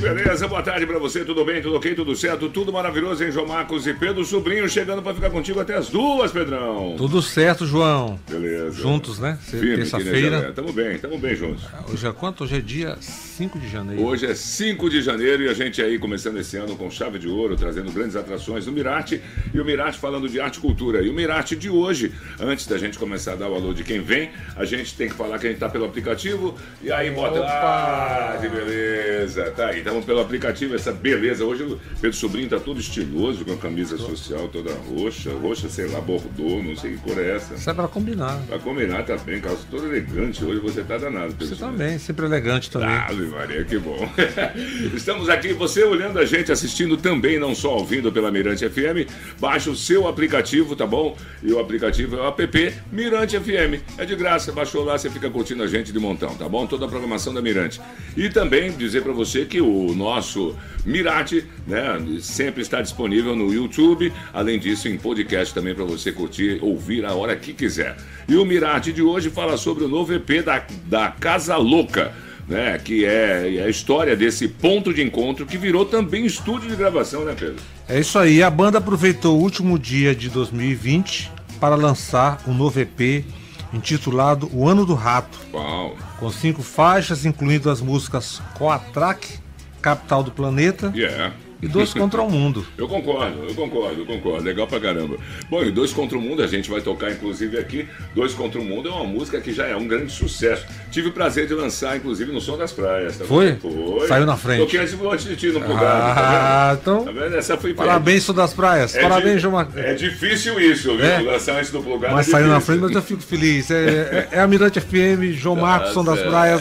Beleza? Boa tarde pra você, tudo bem? Tudo ok? Tudo certo? Tudo maravilhoso, hein, João Marcos e Pedro Sobrinho chegando pra ficar contigo até as duas, Pedrão. Tudo certo, João. Beleza. Juntos, né? Terça-feira. Tamo bem, tamo bem juntos. Hoje é quanto? Hoje é dia 5 de janeiro. Hoje é 5 de janeiro e a gente aí começando esse ano com chave de ouro, trazendo grandes atrações no Mirate e o Mirate falando de arte e cultura. E o Mirate de hoje, antes da gente começar a dar o alô de quem vem, a gente tem que falar que a gente tá pelo aplicativo e aí bota. Ah, que beleza. Tá aí, pelo aplicativo, essa beleza. Hoje o Pedro Sobrinho tá todo estiloso, com a camisa social toda roxa, roxa, sei lá, bordô, não sei que cor é essa. Isso é pra combinar. Pra combinar, tá bem, calça todo elegante. Hoje você tá danado, Pedro Você também, sempre elegante também. Ah, Maria, que bom. Estamos aqui, você olhando a gente, assistindo também, não só ouvindo pela Mirante FM. Baixa o seu aplicativo, tá bom? E o aplicativo é o app Mirante FM. É de graça, baixou lá, você fica curtindo a gente de montão, tá bom? Toda a programação da Mirante. E também dizer para você que o nosso Mirate, né, sempre está disponível no YouTube. Além disso, em podcast também para você curtir, ouvir a hora que quiser. E o Mirate de hoje fala sobre o novo EP da, da Casa Louca né? Que é, é a história desse ponto de encontro que virou também estúdio de gravação, né, Pedro? É isso aí. A banda aproveitou o último dia de 2020 para lançar um novo EP intitulado O Ano do Rato. Uau. Com cinco faixas, incluindo as músicas Coatrack, Capital do Planeta. Yeah e dois contra o mundo. Eu concordo, eu concordo, eu concordo. Legal pra caramba. Bom, e dois contra o mundo a gente vai tocar, inclusive, aqui. Dois contra o mundo é uma música que já é um grande sucesso. Tive o prazer de lançar, inclusive, no Som das Praias. Tá Foi? Foi. Saiu na frente. Toquei antes, antes de ti no plugado. Tá ah, tá então. Tá vendo? Essa foi Parabéns, Som das Praias. É Parabéns, João Marcos. É difícil isso, viu? É. Lançar antes do plugado. Mas é saiu na frente, mas eu fico feliz. É, é, é a Mirante FM, João tá Marcos, Som das Praias,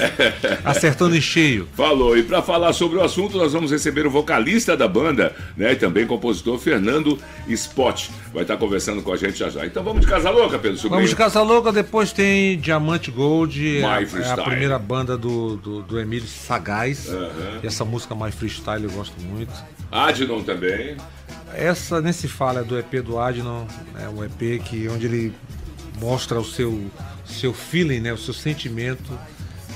acertando em cheio. Falou. E pra falar sobre o assunto, nós vamos receber o vocalista da banda, né? né? E também compositor Fernando Spot. Vai estar conversando com a gente já já. Então vamos de Casa Louca, Pedro Sobrinho. Vamos de Casa Louca, depois tem Diamante Gold, é, é a primeira banda do, do, do Emílio Sagaz. Uhum. E essa música My Freestyle eu gosto muito. Adnon também. Essa nem se fala é do EP do Adnon, é um EP que, onde ele mostra o seu, seu feeling, né? o seu sentimento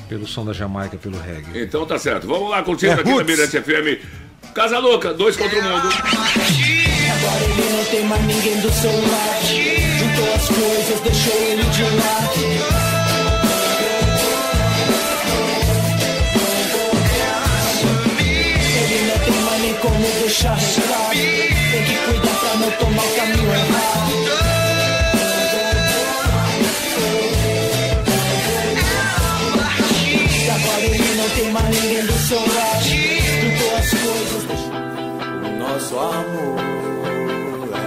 pelo som da Jamaica, pelo reggae. Então tá certo. Vamos lá, curtindo é aqui na Mirante FM. Casa Louca, dois contra o mundo. Agora ele não tem mais ninguém do seu lado. Juntou as coisas, deixou ele de lado. Ele não tem mais nem como deixar regrado. Tem que cuidar pra não tomar o caminho nosso amor, é,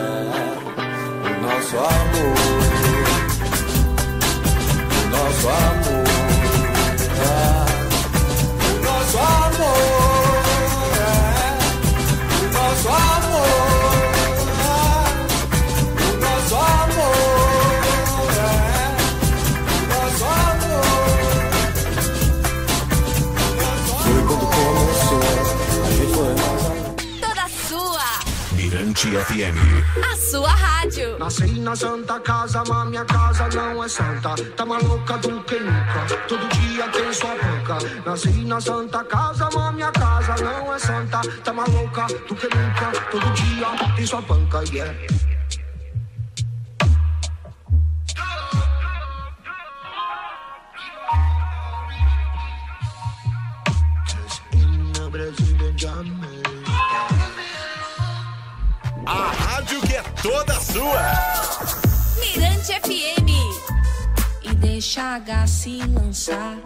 o nosso amor, o nosso amor, FM. A sua rádio. Nasci na Santa Casa, mas minha casa não é santa. Tá maluca do que nunca. Todo dia tem sua banca. Nasci na Santa Casa, mas minha casa não é santa. Tá maluca do que nunca. Todo dia tem sua banca, yeah. Toda sua. Mirante FM. E deixa H se lançar.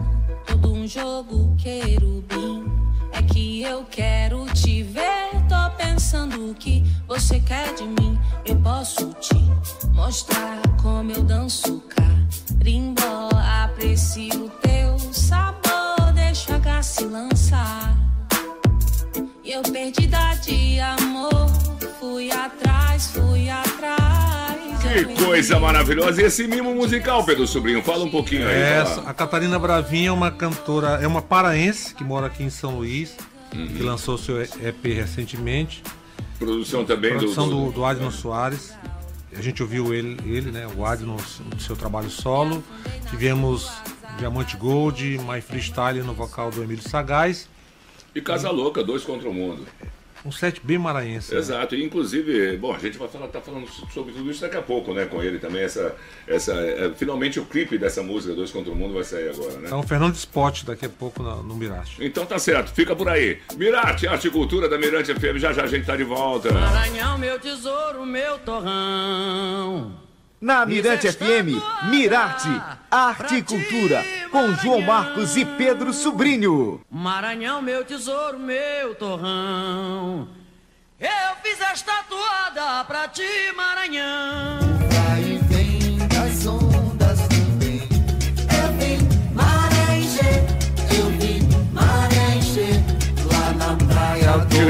Todo um jogo querubim. É que eu quero te ver. Tô pensando o que você quer de mim. Eu posso te mostrar como eu danço carimbó. Aprecio teu sabor. Deixa H se lançar. E eu perdida de amor. fui atrás, fui atrás. Que coisa maravilhosa. E esse mimo musical, Pedro Sobrinho, fala um pouquinho aí. Essa, a Catarina Bravinha é uma cantora, é uma paraense que mora aqui em São Luís, uhum. que lançou seu EP recentemente. Produção também Produção do, do, do Adno Soares. A gente ouviu ele, ele né, o Adno, no seu trabalho solo. Tivemos Diamante Gold, My Freestyle no vocal do Emílio Sagaz. E Casa Louca, dois contra o mundo. Um set bem maranhense. Né? Exato, né? e inclusive, bom, a gente vai falar, tá falando sobre tudo isso daqui a pouco, né, com ele também. Essa, essa, é, finalmente o clipe dessa música, Dois contra o Mundo, vai sair agora, né? Então, Fernando Spot daqui a pouco no, no Mirate. Então tá certo, fica por aí. Mirate, Arte e Cultura da Mirante FM, já já a gente tá de volta. Maranhão, meu tesouro, meu torrão. Na Mirante FM, Mirarte, Arte e Cultura, com João Marcos e Pedro Sobrinho. Maranhão, meu tesouro, meu torrão. Eu fiz esta toada pra ti, Maranhão.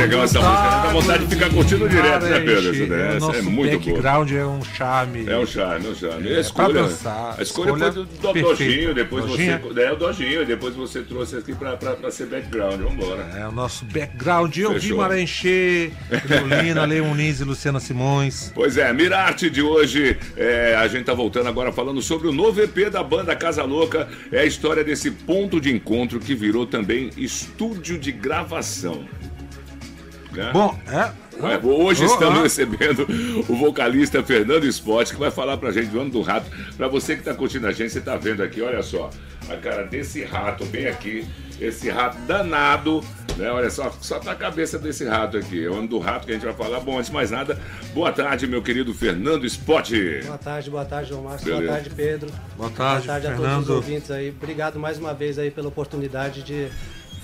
Legal essa música, né? dá vontade de ficar curtindo direto, né, Pedro? Essa, é, essa é muito boa. O background é um charme. É um charme, é um charme. A É, escolha, pra dançar, a escolha, escolha foi do, do. Dojinho, depois Dojinha? você. É o Dojinho, depois você trouxe aqui pra, pra, pra ser background. Vambora. É o nosso background. Eu vi Fechou. Maranchê, Leolina, Leonise e Luciana Simões. Pois é, Mirarte de hoje, é, a gente tá voltando agora falando sobre o novo EP da banda Casa Louca. É a história desse ponto de encontro que virou também estúdio de gravação. Né? Bom, é. É, hoje Oh, estamos ah. recebendo o vocalista Fernando Sport, que vai falar pra gente do ano do rato. Pra você que tá curtindo a gente, você tá vendo aqui, olha só, a cara desse rato bem aqui, esse rato danado, né? Olha só, só tá a cabeça desse rato aqui. É o ano do rato que a gente vai falar. Bom, antes de mais nada, boa tarde, meu querido Fernando Sport. Boa tarde, boa tarde, João. Beleza. Boa tarde, Pedro. Boa tarde, boa tarde a todos Fernando. os ouvintes aí. Obrigado mais uma vez aí pela oportunidade de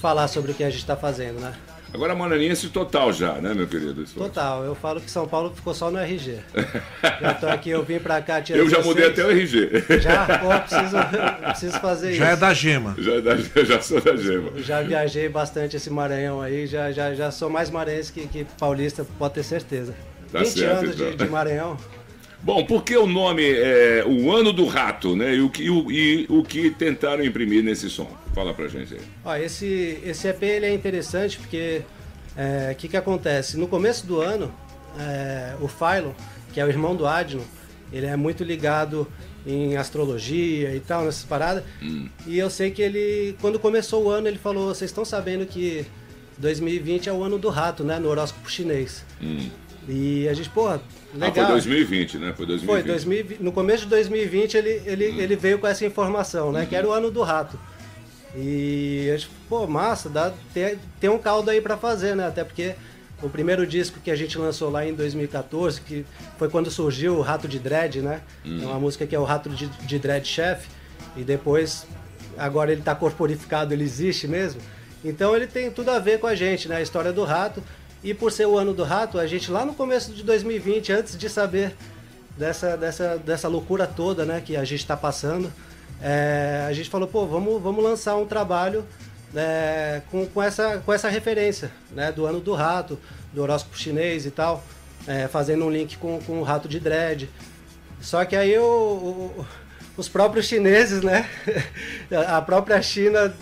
falar sobre o que a gente está fazendo, né? Agora mananiense total já, né, meu querido? Total, eu falo que São Paulo ficou só no RG. já tô aqui, eu vim pra cá, tinha Eu já 16. mudei até o RG. Já? Pô, preciso, preciso fazer Já é isso. da gema. Já, da- já sou da gema. Já viajei bastante esse Maranhão aí, já, já, já sou mais maranhense que, que paulista, pode ter certeza. Tá 20 certo, anos de, então. de Maranhão. Bom, por que o nome é o ano do rato, né? E o que, e o, que tentaram imprimir nesse som? Fala pra gente aí. Ó, esse, esse EP ele é interessante porque o que, que acontece? No começo do ano, é, o Phylon, que é o irmão do Adno, ele é muito ligado em astrologia e tal, nessas paradas. E eu sei que ele, quando começou o ano, ele falou: vocês estão sabendo que 2020 é o ano do rato, né? No horóscopo chinês. E a gente, porra, legal. Ah, foi 2020, né? Foi 2020. Foi, 2020, no começo de 2020 ele, ele, ele veio com essa informação, né? Que era o ano do rato. E a gente, pô, massa, dá, tem, tem um caldo aí pra fazer, né? Até porque o primeiro disco que a gente lançou lá em 2014, que foi quando surgiu o Rato de Dread, né? É uma música que é o Rato de, de Dread Chef. E depois, agora ele tá corporificado, ele existe mesmo. Então ele tem tudo a ver com a gente, né? A história do rato. E por ser o ano do rato, a gente lá no começo de 2020, antes de saber dessa, dessa, dessa loucura toda né, que a gente está passando, é, a gente falou, pô, vamos, vamos lançar um trabalho é, com, com, essa, com essa referência né, do ano do rato, do horóscopo chinês e tal, é, fazendo um link com, com o rato de dread. Só que aí o, o- os próprios chineses, né, a própria China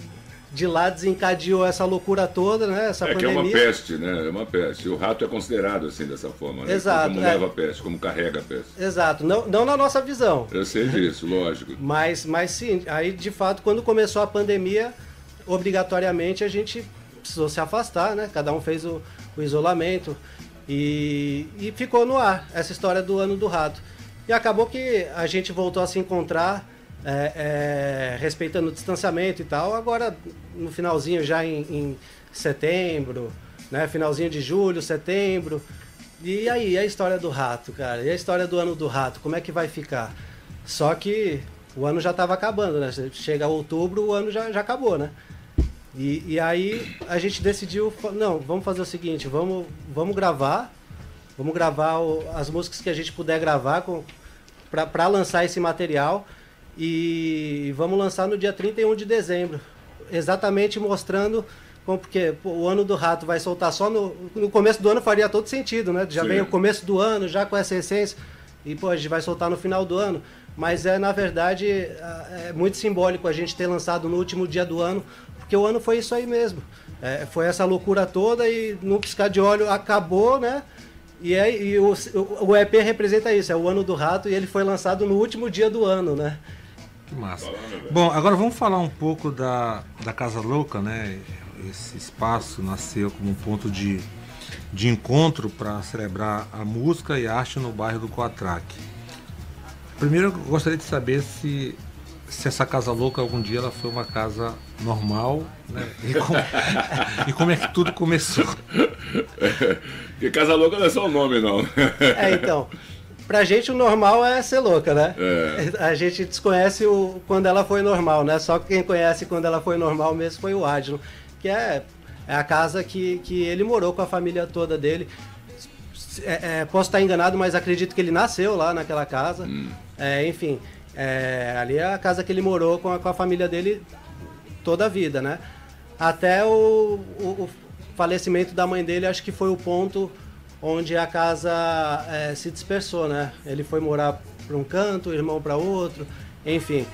de lá desencadeou essa loucura toda, né, essa É que é pandemia. uma peste, né? É uma peste. O rato é considerado assim, dessa forma, né? Exato, Como é. leva a peste, como carrega a peste. Exato, não, não na nossa visão. Eu sei disso, lógico. Mas, mas sim, aí de fato, quando começou a pandemia, obrigatoriamente a gente precisou se afastar, né? Cada um fez o, o isolamento e, e ficou no ar essa história do ano do rato. E acabou que a gente voltou a se encontrar, é, é, respeitando o distanciamento e tal. Agora, no finalzinho, já em, em setembro, né? Finalzinho de julho, setembro. E aí, a história do rato, cara? E a história do ano do rato? Como é que vai ficar? Só que o ano já estava acabando, né? Chega outubro, o ano já, já acabou, né? E, e aí a gente decidiu, não, vamos fazer o seguinte, vamos, vamos gravar, vamos gravar o- as músicas que a gente puder gravar para lançar esse material e vamos lançar no dia 31 de dezembro, exatamente mostrando como porque o ano do rato vai soltar só no, no começo do ano faria todo sentido, né? Já Sim. vem o começo do ano, já com essa essência, e pô, a gente vai soltar no final do ano. Mas é, na verdade, é muito simbólico a gente ter lançado no último dia do ano, porque o ano foi isso aí mesmo. É, foi essa loucura toda e no piscar de olho acabou, né? E, é, e o, o EP representa isso, é o ano do rato e ele foi lançado no último dia do ano, né? Que massa. Bom, agora vamos falar um pouco da, da Casa Louca, né? Esse espaço nasceu como um ponto de, de encontro para celebrar a música e a arte no bairro do Coatraque. Primeiro eu gostaria de saber se, se essa Casa Louca algum dia ela foi uma casa normal, né? E como, e como é que tudo começou? Porque Casa Louca não é só o nome, não. É, então. Pra gente o normal é ser louca, né? É. A gente desconhece o, quando ela foi normal, né? Só quem conhece quando ela foi normal mesmo foi o Adno, que é, é a casa que, que ele morou com a família toda dele. É, é, posso estar enganado, mas acredito que ele nasceu lá naquela casa. É, enfim, é, ali é a casa que ele morou com a, com a família dele toda a vida, né? Até o, o, o falecimento da mãe dele, acho que foi o ponto onde a casa é, se dispersou, né? Ele foi morar para um canto, o irmão para outro, enfim.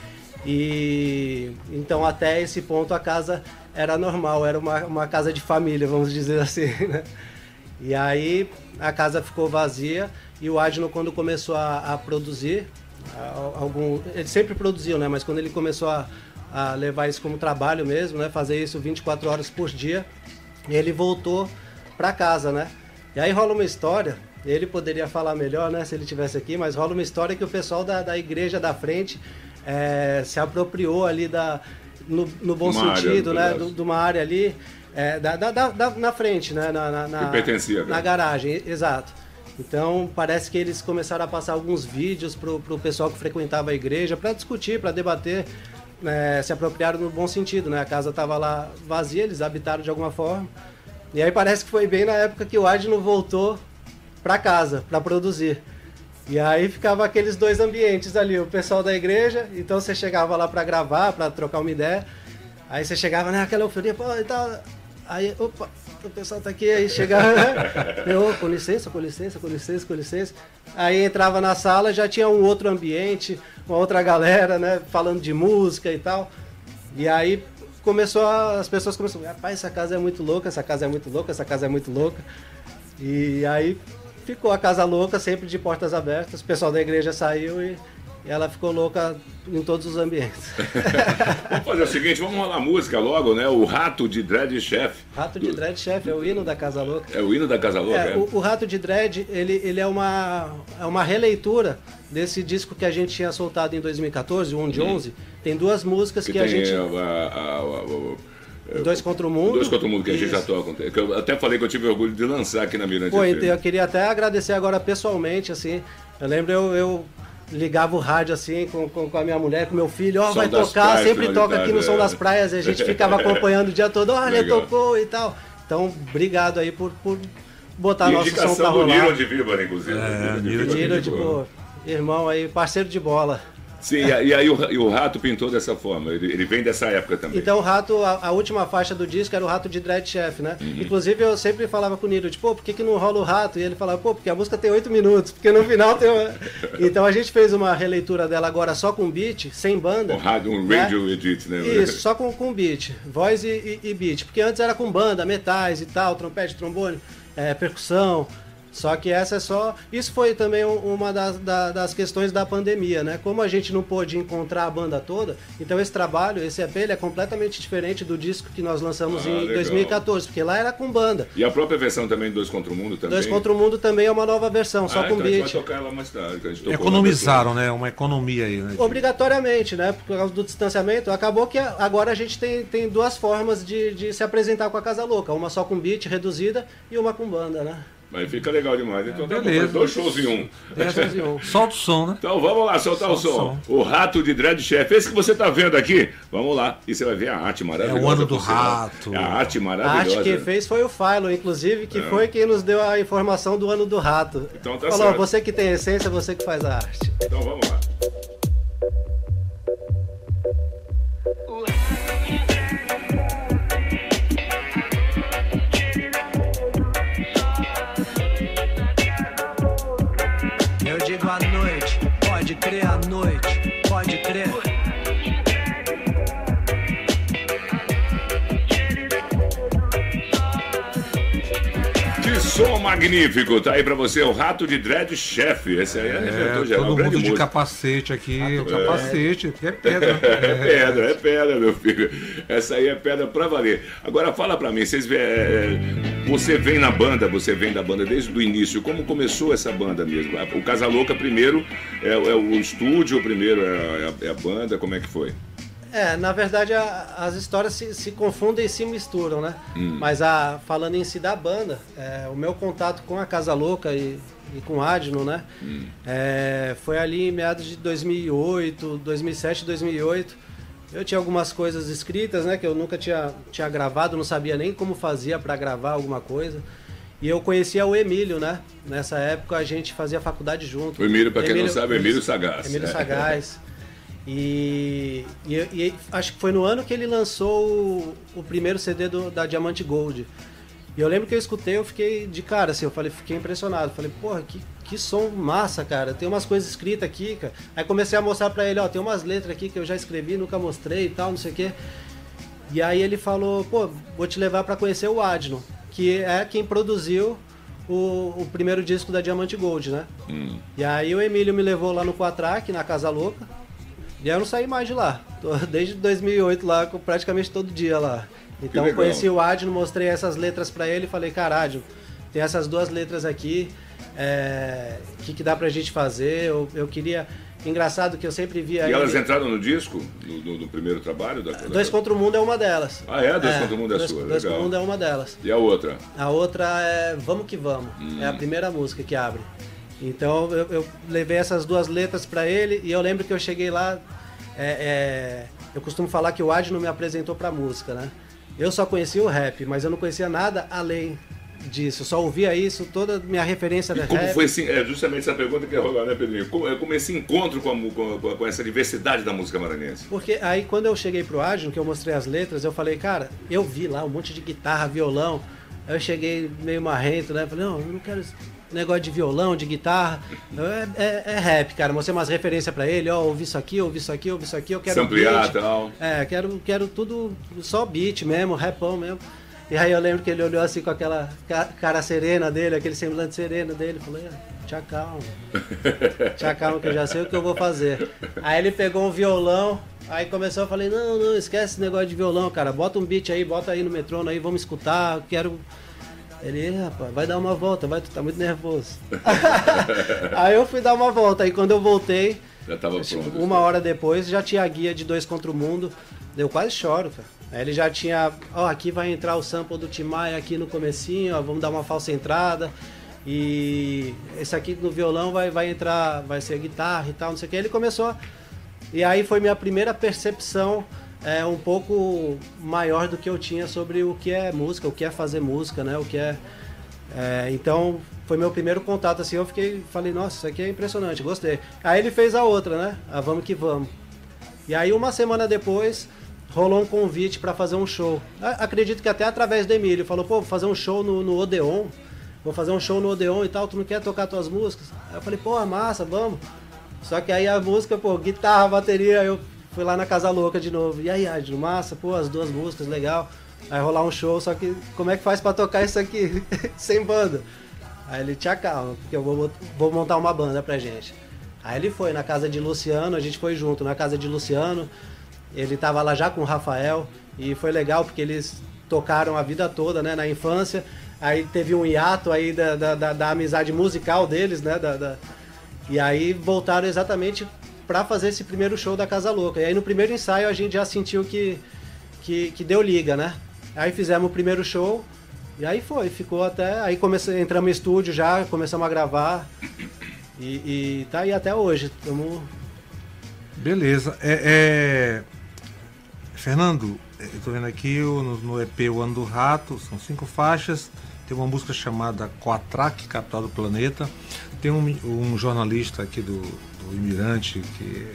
E então até esse ponto a casa era normal, era uma, uma casa de família, vamos dizer assim, né? E aí a casa ficou vazia e o Adno quando começou a, a produzir, algum, ele sempre produziu, né? Mas quando ele começou a, a levar isso como trabalho mesmo, né? Fazer isso 24 horas por dia, ele voltou para casa, né? E aí rola uma história, ele poderia falar melhor, né, se ele tivesse aqui, mas rola uma história que o pessoal da, da igreja da frente eh, se apropriou ali da, no, no bom Uma área, sentido, um né, do- de uma área ali, eh, da, da, da- na frente, né, na, na, na, pertencia, né? na garagem, exato. Então parece que eles começaram a passar alguns vídeos pro, pro pessoal que frequentava a igreja para discutir, para debater, né, se apropriaram no bom sentido, né? A casa estava lá vazia, eles habitaram de alguma forma. E aí parece que foi bem na época que o Adno voltou para casa para produzir. E aí ficava aqueles dois ambientes ali, o pessoal da igreja, então você chegava lá para gravar, para trocar uma ideia. Aí você chegava naquela euforia, pô, e tal. Aí, opa, o pessoal tá aqui, aí chegava, né? Eu, com licença, com licença, com licença, com licença. Aí entrava na sala, já tinha um outro ambiente, uma outra galera, né, falando de música e tal. E aí começou a- as pessoas começaram, rapaz, essa casa é muito louca, essa casa é muito louca, essa casa é muito louca. E aí ficou a casa louca, sempre de portas abertas. O pessoal da igreja saiu e, ela ficou louca em todos os ambientes. Vamos fazer o seguinte, vamos rolar música logo, né? O Rato de Dread Chef. Rato de Dread Chef é o hino da Casa Louca. É o hino da Casa Louca, É, é? o, o Rato de Dread, ele, ele é, uma, é uma releitura desse disco que a gente tinha soltado em 2014, o 1 de 11. Tem duas músicas que. Que, a gente... a, a- a- a- o- Dois contra o Mundo. Dois contra o mundo que a gente já toca. Que eu até falei que eu tive orgulho de lançar aqui na Mirante Pô, então eu queria até agradecer agora pessoalmente, assim. Eu lembro eu, eu ligava o rádio assim com, com, com a minha mulher, com meu filho, ó, Som vai tocar, praias, sempre de toca aqui no Som é. das Praias, e a gente ficava acompanhando o dia todo, olha, Legal. tocou e tal. Então, obrigado aí por, por botar E nosso som pra rolar. Niro de Viva, inclusive. É, Niro de Viva, Niro, tipo, irmão aí, parceiro de bola. Sim, e, aí o, e o Rato pintou dessa forma. Ele, ele vem dessa época também. Então o rato, a, a última faixa do disco era o rato de Dread Chef, né? Uhum. Inclusive eu sempre falava com o Niro, tipo, pô, por que, que não rola o rato? E ele falava, pô, porque a música tem oito minutos, porque no final tem uma... Então a gente fez uma releitura dela agora só com beat, sem banda. Um, rádio, um né? radio edit, né? Isso, só com, com beat, voz e, e- e beat. Porque antes era com banda, metais e tal, trompete, trombone, é, percussão. Só que essa é só. Isso foi também um- uma das, da- das questões da pandemia, né? Como a gente não pôde encontrar a banda toda, então esse trabalho, esse EP, ele é completamente diferente do disco que nós lançamos Ah, em legal. 2014, porque lá era com banda. E a própria versão também, Dois contra o Mundo, também. Dois contra o Mundo também é uma nova versão, só ah, com então a gente beat. vai tocar ela mais tarde. que a gente tocou Economizaram, né? Uma economia aí, né? Obrigatoriamente, né? Por causa do distanciamento, acabou que agora a gente tem, tem duas formas de, de se apresentar com a Casa Louca. Uma só com beat reduzida e uma com banda, né? Mas fica legal demais. Então tá bom, beleza. dois shows em um. Dez um. Solta o som, né? Então vamos lá, soltar o Solta som. o O Rato de Dread Chef. Esse que você tá vendo aqui, vamos lá. E você vai ver a arte maravilhosa. É o ano do rato. É a arte A maravilhosa. arte quem fez foi o Philo, inclusive, que foi quem nos deu a informação do ano do rato. Então tá Falou, certo. você que tem essência, você que faz a arte. Então vamos lá. Pode crer à noite, pode crer. Que som magnífico! Tá aí pra você, o Rato de Dread Chef. Esse aí é, é geral, todo mundo de música. capacete aqui. Rato capacete, é. é pedra. É. é pedra, é pedra, meu filho. Essa aí é pedra pra valer. Agora fala pra mim, vocês... É... é você vem na banda, você vem da banda desde o início. Como começou essa banda mesmo? O Casa Louca primeiro é, é o estúdio, primeiro é a, é a banda, como é que foi? É, na verdade a, as histórias se, se, confundem e se misturam, né? Hum. Mas a, falando em si da banda, é, o meu contato com a Casa Louca e, e com o Adno, né? Hum. É, foi ali em meados de 2008, 2007, 2008. Eu tinha algumas coisas escritas, né? Que eu nunca tinha, tinha gravado, não sabia nem como fazia para gravar alguma coisa. E eu conhecia o Emílio, né? Nessa época a gente fazia faculdade junto. O Emílio, para quem Emílio, não sabe, é Emílio Sagaz. Emílio é. Sagaz. E, e, e, acho que foi no ano que ele lançou o, o primeiro CD do, da Diamante Gold. E eu lembro que eu escutei, eu fiquei de cara, assim, eu falei, fiquei impressionado. Falei, porra, que, que som massa, cara. Tem umas coisas escritas aqui, cara. Aí comecei a mostrar pra ele, ó, tem umas letras aqui que eu já escrevi, nunca mostrei e tal, não sei o quê. E aí ele falou, pô, vou te levar para conhecer o Adno, que é quem produziu o, o, primeiro disco da Diamante Gold, né? Hum. E aí o Emílio me levou lá no Quatrack, na Casa Louca. E eu não saí mais de lá. Tô desde 2008 lá, praticamente todo dia lá. Então conheci o Adno, mostrei essas letras para ele e falei, caralho, tem essas duas letras aqui, é, que, que dá pra gente fazer? Eu, eu queria. Engraçado que eu sempre via. E elas entraram no disco, no, no, primeiro trabalho? Da, Dois contra o Mundo é uma delas. Ah, é? Dois é, contra o Mundo é dois, sua. Dois contra o Mundo é uma delas. E a outra? A outra é Vamos Que Vamos. Hum. É a primeira música que abre. Então eu, eu levei essas duas letras para ele e eu lembro que eu cheguei lá, é, é, eu costumo falar que o Adno me apresentou pra música, né? Eu só conhecia o rap, mas eu não conhecia nada além disso. Só ouvia isso, toda minha referência da como rap. foi assim, é justamente essa pergunta que ia rolar, né, Pedrinho? Como, é, como esse encontro com, a, com, com, essa diversidade da música maranhense? Porque aí quando eu cheguei pro Adno, que eu mostrei as letras, eu falei, cara, eu vi lá um monte de guitarra, violão. Aí eu cheguei meio marrento, né? Falei, não, eu não quero negócio de violão, de guitarra. É, é, é rap, cara. Mostrei umas referências pra ele, ó, ouvi isso aqui, ouvi isso aqui, ouvi isso aqui, eu quero. Samplear e tal. É, quero, quero tudo só beat mesmo, rapão mesmo. E aí eu lembro que ele olhou assim com aquela cara serena dele, aquele semblante sereno dele, falei, tchau calma. Tchau calma que eu já sei o que eu vou fazer. Aí ele pegou um violão, aí começou, eu falei, não, não, esquece esse negócio de violão, cara. Bota um beat aí, bota aí no metrônomo aí, vamos escutar, quero ele, rapaz, vai dar uma volta, vai, tu tá muito nervoso. aí eu fui dar uma volta, aí quando eu voltei, já tava pronto. Uma hora depois já tinha a guia de dois contra o mundo. Eu quase choro, cara. Aí ele já tinha, ó, aqui vai entrar o sample do Timaya aqui no comecinho, ó, vamos dar uma falsa entrada. E esse aqui no violão vai, vai entrar, vai ser guitarra e tal, não sei o que. Ele começou. E aí foi minha primeira percepção é um pouco maior do que eu tinha sobre o que é música, o que é fazer música, né? O que é, é então foi meu primeiro contato assim, eu fiquei, falei, nossa, isso aqui é impressionante, gostei. Aí ele fez a outra, né? A Vamos que Vamos. E aí uma semana depois rolou um convite para fazer um show. Acredito que até através do Emílio, falou, pô, vou fazer um show no, no Odeon, vou fazer um show no Odeon e tal, tu não quer tocar tuas músicas? Aí eu falei, pô, massa, vamos. Só que aí a música, pô, guitarra, bateria, eu Fui lá na Casa Louca de novo. E aí, Adno, massa, pô, as duas músicas, legal. Aí rolar um show, só que como é que faz pra tocar isso aqui sem banda? Aí ele, te acalma, porque eu vou, vou montar uma banda pra gente. Aí ele foi na casa de Luciano, a gente foi junto na casa de Luciano. Ele tava lá já com o Rafael e foi legal porque eles tocaram a vida toda, né, na infância. Aí teve um hiato aí da, da, da, da amizade musical deles, né, da, da, e aí voltaram exatamente para fazer esse primeiro show da Casa Louca. E aí no primeiro ensaio a gente já sentiu que, que, que deu liga, né? Aí fizemos o primeiro show e aí foi, ficou até. Aí comecei, entramos no estúdio já, começamos a gravar. E, e tá aí até hoje. Tamo... Beleza. É, é... Fernando, eu tô vendo aqui no, no EP O Ano do Rato, são cinco faixas. Tem uma música chamada Quatraque, Capital do Planeta. Tem um, um jornalista aqui do, do Imirante, que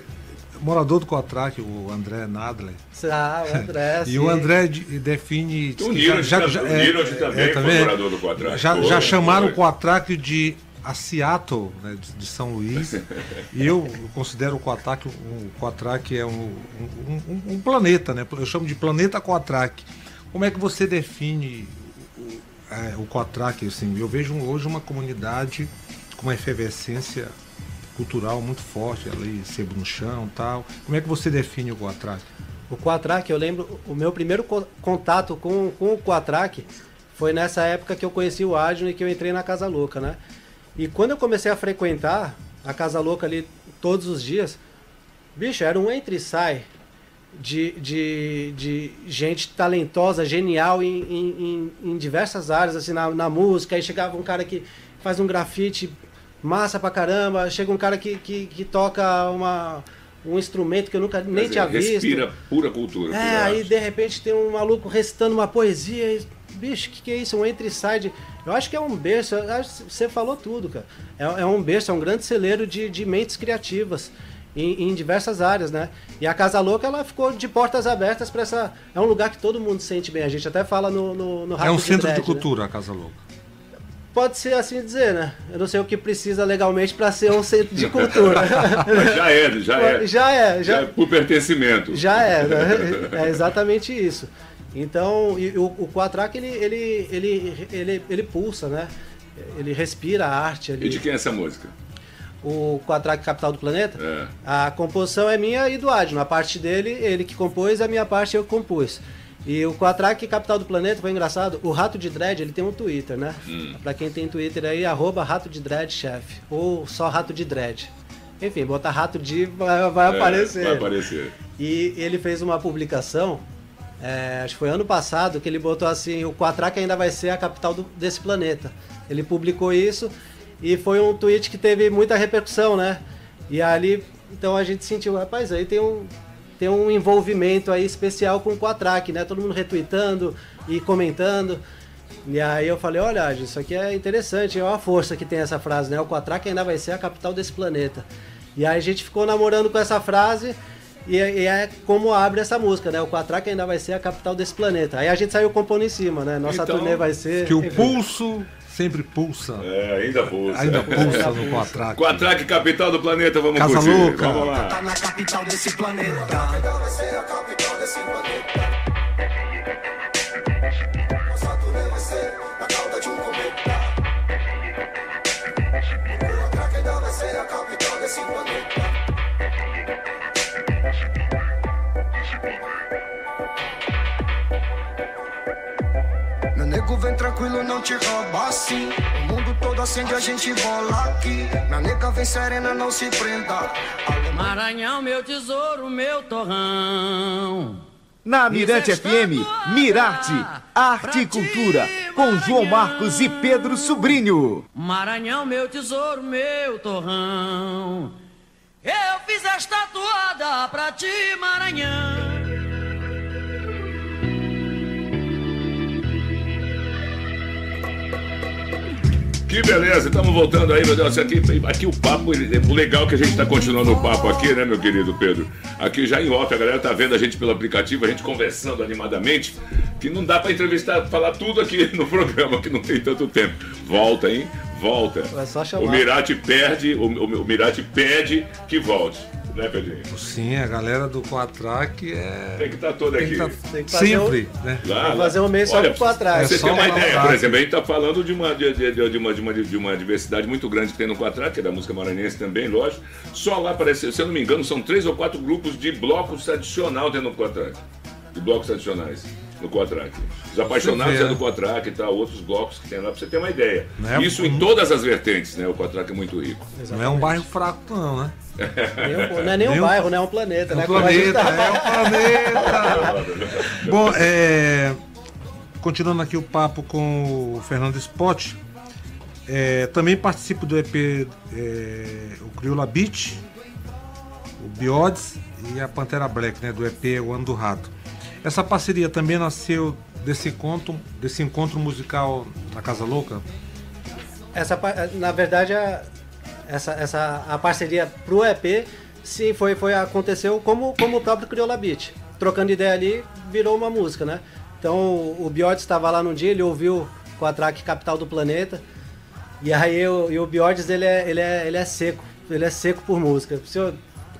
é morador do Cotrac, o André Nadler. Ah, o André, E o André define... O Niro já, já, é, também é, também, morador do Cotrac. Já, já chamaram o Cotrac de a Seattle, né, de São Luís, e eu considero o Coatrac, o Coatrac é um, um, um, um, planeta, né? Eu chamo de planeta Coatrac. Como é que você define é, o Cotrac, assim, eu vejo hoje uma comunidade com uma efervescência cultural muito forte, ali, sebo no chão tal. Como é que você define o Cotrac? O Quatrack, eu lembro, o meu primeiro co contato com, com o Quatrack foi nessa época que eu conheci o Adno e que eu entrei na Casa Louca, né? E quando eu comecei a frequentar a Casa Louca ali todos os dias, bicho, era um entre e sai de, de, de gente talentosa, genial em, em, em diversas áreas, assim, na, na, música. Aí chegava um cara que faz um grafite massa pra caramba, chega um cara que, que, que toca uma, um instrumento que eu nunca nem tinha visto. Respira pura cultura. É, aí de repente tem um maluco recitando uma poesia. E, bicho, o que, que é isso? Um entre side. Eu acho que é um berço, você falou tudo, cara. É, é, um berço, é um grande celeiro de, de mentes criativas em, em, diversas áreas, né? E a Casa Louca, ela ficou de portas abertas para essa. É um lugar que todo mundo sente bem. A gente até fala no, no, no É um centro de, de cultura, né? a Casa Louca. Pode ser assim dizer, né? Eu não sei o que precisa legalmente para ser um centro de cultura. já é, já é. Já é, já, já é por pertencimento. Já é, né? é exatamente isso. Então, e, o, o Quatrack, ele, ele, ele, ele, ele pulsa, né? Ele respira a arte. Ali. E de quem é essa música? O Quatrack Capital do Planeta. É. A composição é minha e do Adno. A parte dele, ele que compôs, a minha parte eu que compus. E o Quatrack Capital do Planeta foi engraçado. O Rato de Dread, ele tem um Twitter, né? Hum. Pra quem tem Twitter aí, arroba Rato de Dread Chef. Ou só Rato de Dread. Enfim, botar Rato de vai, vai é, aparecer. Vai aparecer. E ele fez uma publicação, é, acho que foi ano passado, que ele botou assim, o Quatrack ainda vai ser a capital do, desse planeta. Ele publicou isso e foi um tweet que teve muita repercussão, né? E ali, então a gente sentiu, rapaz, aí tem um, tem um envolvimento aí especial com o Quatrack, né? Todo mundo retweetando e comentando. E aí eu falei, olha, isso aqui é interessante, é a força que tem essa frase, né? O Quatrack ainda vai ser a capital desse planeta. E aí a gente ficou namorando com essa frase e, e é como abre essa música, né? O Quatrack ainda vai ser a capital desse planeta. Aí a gente saiu compondo em cima, né? Nossa então, turnê vai ser... Que o pulso sempre pulsa. É, ainda pulsa. Ainda pulsa no Quatrack. Quatrack, capital do planeta, vamos Casa curtir. Louca. Vamos lá. Tá na capital desse planeta. Vai ser a capital desse planeta. Nossa vai ser assim. O mundo todo acende, a gente bola aqui. Na nega vem serena, não se prenda. Maranhão, meu tesouro, meu torrão. Na Mirante FM, Mirarte, Arte e Cultura, com João Marcos e Pedro Sobrinho. Maranhão, meu tesouro, meu torrão. Eu fiz esta toada pra ti, Maranhão. Que beleza, estamos voltando aí, meu Deus. Aqui, aqui o papo, o legal é que a gente está continuando o papo aqui, né, meu querido Pedro? Aqui já em off, a galera tá vendo a gente pelo aplicativo, a gente conversando animadamente, que não dá para entrevistar, falar tudo aqui no programa, que não tem tanto tempo. Volta, hein? Volta. É só chamar. O Mirati perde, o, o, o Mirati pede que volte né, Pedrinho? Sim, a galera do Quatrack é. Tem que estar tá toda aqui. Tá... Sempre, um... né? Lá, Tem que fazer um mês só pro Quatrack. É você tem uma ideia, por exemplo, a gente está falando de uma, de, de, de, uma, de, uma, de uma diversidade muito grande que tem no Quatrack, que é da música maranhense também, lógico. Só lá parece, se eu não me engano, são três ou quatro grupos de blocos tradicional dentro do Quatrack. De blocos tradicionais no Quatrack. Os apaixonados é do Quatrack e tal, outros blocos que tem lá, pra você ter uma ideia. É Isso um... em todas as vertentes, né? O Quatrack é muito rico. Exatamente. Não é um bairro fraco, não, né? não é nem um, bairro, né? É um planeta, é um né? Planeta, é um planeta. Bom, é, continuando aqui o papo com o Fernando Spot, é, também participo do EP é, o Crioula Beach, o Biodes e a Pantera Black, né? Do EP O Ano do Rato. Essa parceria também nasceu desse encontro, desse encontro musical na Casa Louca? Essa, na verdade, a, essa, essa, a parceria pro EP, sim, foi, foi, aconteceu como, como o próprio Crioula Beat. Trocando ideia ali, virou uma música, né? Então o Biodes estava lá num dia, ele ouviu com a track Capital do Planeta. E aí eu, e o Biodes ele é, ele, é, ele é seco, ele é seco por música. Se eu,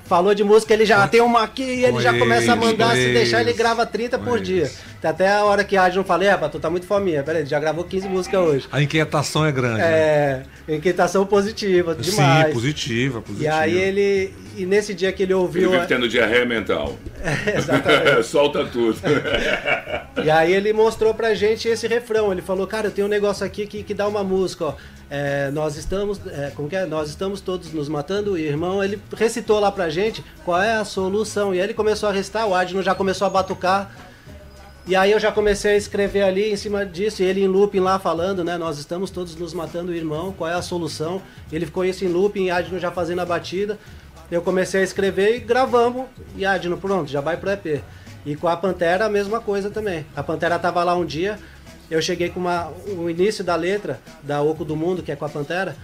Falou de música, ele já tem uma aqui e ele já começa a mandar, se deixar, ele grava 30 por dia. Até a hora que a Adno falei, é, tu tá muito fominha. Peraí, já gravou 15 músicas hoje. A inquietação é grande. né? É, inquietação positiva, demais. Sim, positiva, positiva. E aí ele. E nesse dia que ele Ele ouviu. vive tendo diarreia mental. Exatamente. Solta tudo. E aí ele mostrou pra gente esse refrão. Ele falou, cara, eu tenho um negócio aqui que, que dá uma música, ó. É, nós estamos. É, como que é? Nós estamos todos nos matando, irmão. Ele recitou lá pra gente qual é a solução. E aí ele começou a recitar, o Adno já começou a batucar. E aí eu já comecei a escrever ali em cima disso, e ele em looping lá falando, né? Nós estamos todos nos matando, irmão, qual é a solução? Ele ficou isso em looping, Adno já fazendo a batida. Eu comecei a escrever e gravamos, e Adno, pronto, já vai pro EP. E com a Pantera a mesma coisa também. A Pantera tava lá um dia, eu cheguei com uma, o início da letra da Oco do Mundo, que é com a Pantera.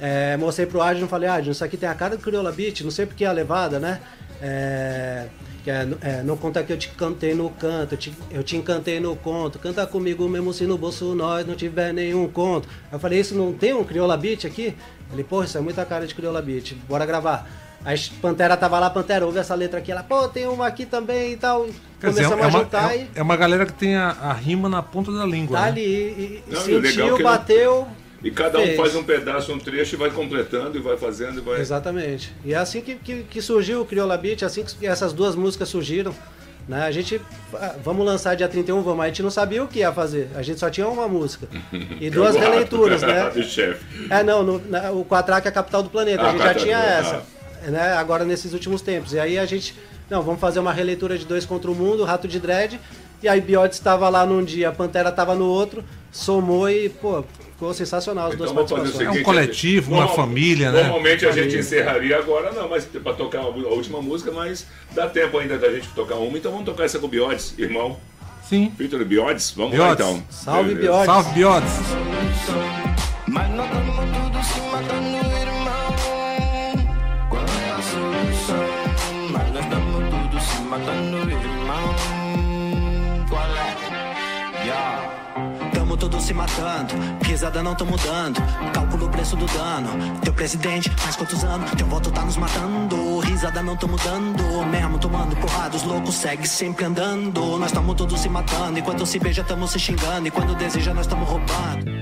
É, mostrei pro Adno e falei, Adno, isso aqui tem a cara do Crioula Beat, não sei porque a levada, né? É, que é, é, não conta que eu te cantei no canto, eu te, eu te encantei no conto, canta comigo mesmo se no bolso nós não tiver nenhum conto. Eu falei, isso não tem um Crioula Beat aqui? Ele, pô, isso é muita cara de Crioula Beat, bora gravar. Aí Pantera tava lá, Pantera, ouve essa letra aqui, ela, pô, tem uma aqui também e tal. Quer dizer, é Começamos a uma, juntar é, e é uma galera que tem a, a rima na ponta da língua. tá né? ali, e, e Não, é sentiu, ele- bateu. E cada um fez. faz um pedaço, um trecho e vai completando e vai fazendo e vai. Exatamente. E é assim que, que, que surgiu o Crioula Beat, assim que essas duas músicas surgiram. Né? A gente, ah, vamos lançar dia 31, vamos, mas a gente não sabia o que ia fazer. A gente só tinha uma música. E duas releituras, né? Chefe. É, não, no, na- o Quatrack é a capital do planeta. Ah, a gente já tinha ah. Né? Agora nesses últimos tempos. E aí a gente, não, vamos fazer uma releitura de Dois contra o Mundo, Rato de Dread. E aí Biotes estava lá num dia, a Pantera estava no outro, somou e, pô, ficou sensacional as Então duas participações. seguinte. É um coletivo, uma família, né? Normalmente a gente encerraria agora, não, mas para tocar a última música, mas dá tempo ainda da gente tocar uma, então vamos tocar essa com o Biodes, irmão. Sim. Vitor Biodes, vamos Biodes. lá então. Salve. Biodes. Salve, Biotes. Todos se matando, risada não tamo dando. Cálculo o preço do dano. Teu presidente, faz quantos anos? Teu voto tá nos matando. Risada não tamo dando. Mesmo tomando porrada, os loucos segue sempre andando. Nós tamo todos se matando. Enquanto se beija, tamo se xingando. E quando deseja, nós tamo roubando.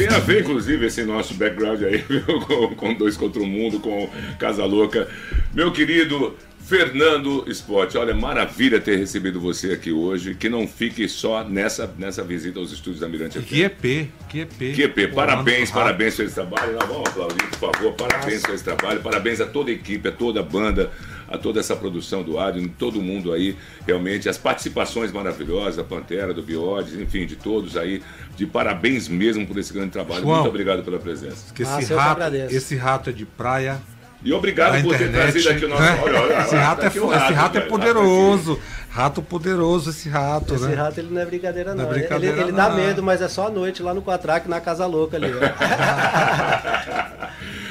Tem a ver, inclusive, esse nosso background aí, com, com Dois Contra o Mundo, com Casa Louca. Meu querido Fernando Sport, olha, maravilha ter recebido você aqui hoje. Que não fique só nessa, nessa visita aos estúdios da Mirante. Que EP, que EP. QP, Pô, parabéns, parabéns por esse trabalho. Nós vamos aplaudir, por favor. Parabéns por esse trabalho. Parabéns a toda a equipe, a toda a banda, a toda essa produção do Adrian, todo mundo aí. Realmente, as participações maravilhosas, da Pantera, do Biodes, enfim, de todos aí. De parabéns mesmo por esse grande trabalho. João. Muito obrigado pela presença. Que esse que rato, esse rato é de praia. E obrigado por ter internet. trazido aqui o nosso. né? Olha, olha, esse rato, tá é, aqui o fo- esse rato é velho, poderoso. Rato poderoso, esse rato, Esse né? rato ele não é brincadeira Não não. é Ele- brincadeira, ele, ele dá não. medo, mas é só à noite lá no Quatrack, na Casa Louca ali.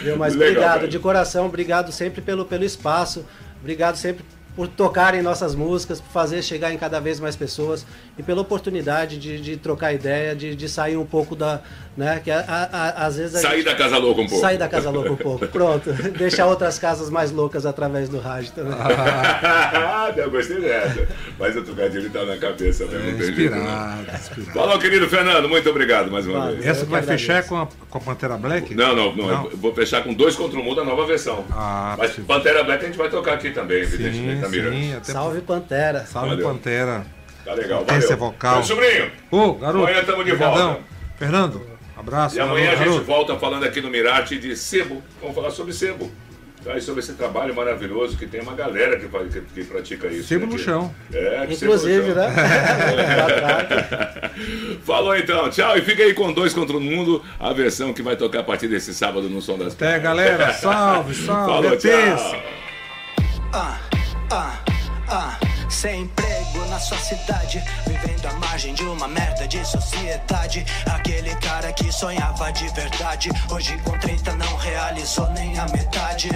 Viu? Mas Legal, obrigado, velho. de coração, obrigado sempre pelo, pelo espaço, obrigado sempre por tocarem nossas músicas, por fazer chegar em cada vez mais pessoas e pela oportunidade de, de trocar ideia, de, de sair um pouco da. Né, que a- a- a- às vezes a Sair gente- da Casa Louca um pouco. Sair da Casa Louca um pouco, pronto. Deixar outras casas mais loucas através do rádio também. Ah, eu gostei dessa. Mas o trocadilho tá na cabeça mesmo, não tem jeito. não. Inspirado, inspirado. Falou, querido Fernando, muito obrigado mais uma Valeu. vez. Essa que vai fechar é com a, com a Pantera Black? Não, não, não, Não? eu vou fechar com dois contra o mundo a nova versão. Ah, Mas possível. Pantera Black a gente vai tocar aqui também, evidentemente, Sim, até Salve Pantera. Salve Valeu. Pantera. Tá legal, valeu. vocal. Meu sobrinho, Ô, garoto. Amanhã tamo de brigadão. volta. Fernando, abraço. e amanhã a garoto. gente volta falando aqui no Mirate de sebo. Vamos falar sobre sebo. E sobre esse trabalho maravilhoso que tem uma galera que, faz- que, que pratica isso. Sebo né, no chão. É, Inclusive, sebo no chão. né? Falou então, tchau. E fica aí com dois contra o mundo, a versão que vai tocar a partir desse sábado no Som das Até, galera. Salve, salve. Falou, tchau. Ah, ah, ah, sem emprego na sua cidade, vivendo à margem de uma merda de sociedade. Aquele cara que sonhava de verdade, hoje com 30 não realizou nem a metade.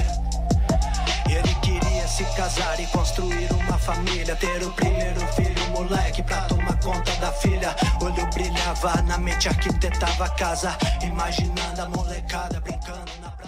Ele queria se casar e construir uma família. Ter o primeiro filho, moleque, pra tomar conta da filha. Olho brilhava, na mente arquitetava a casa. Imaginando a molecada brincando na praça.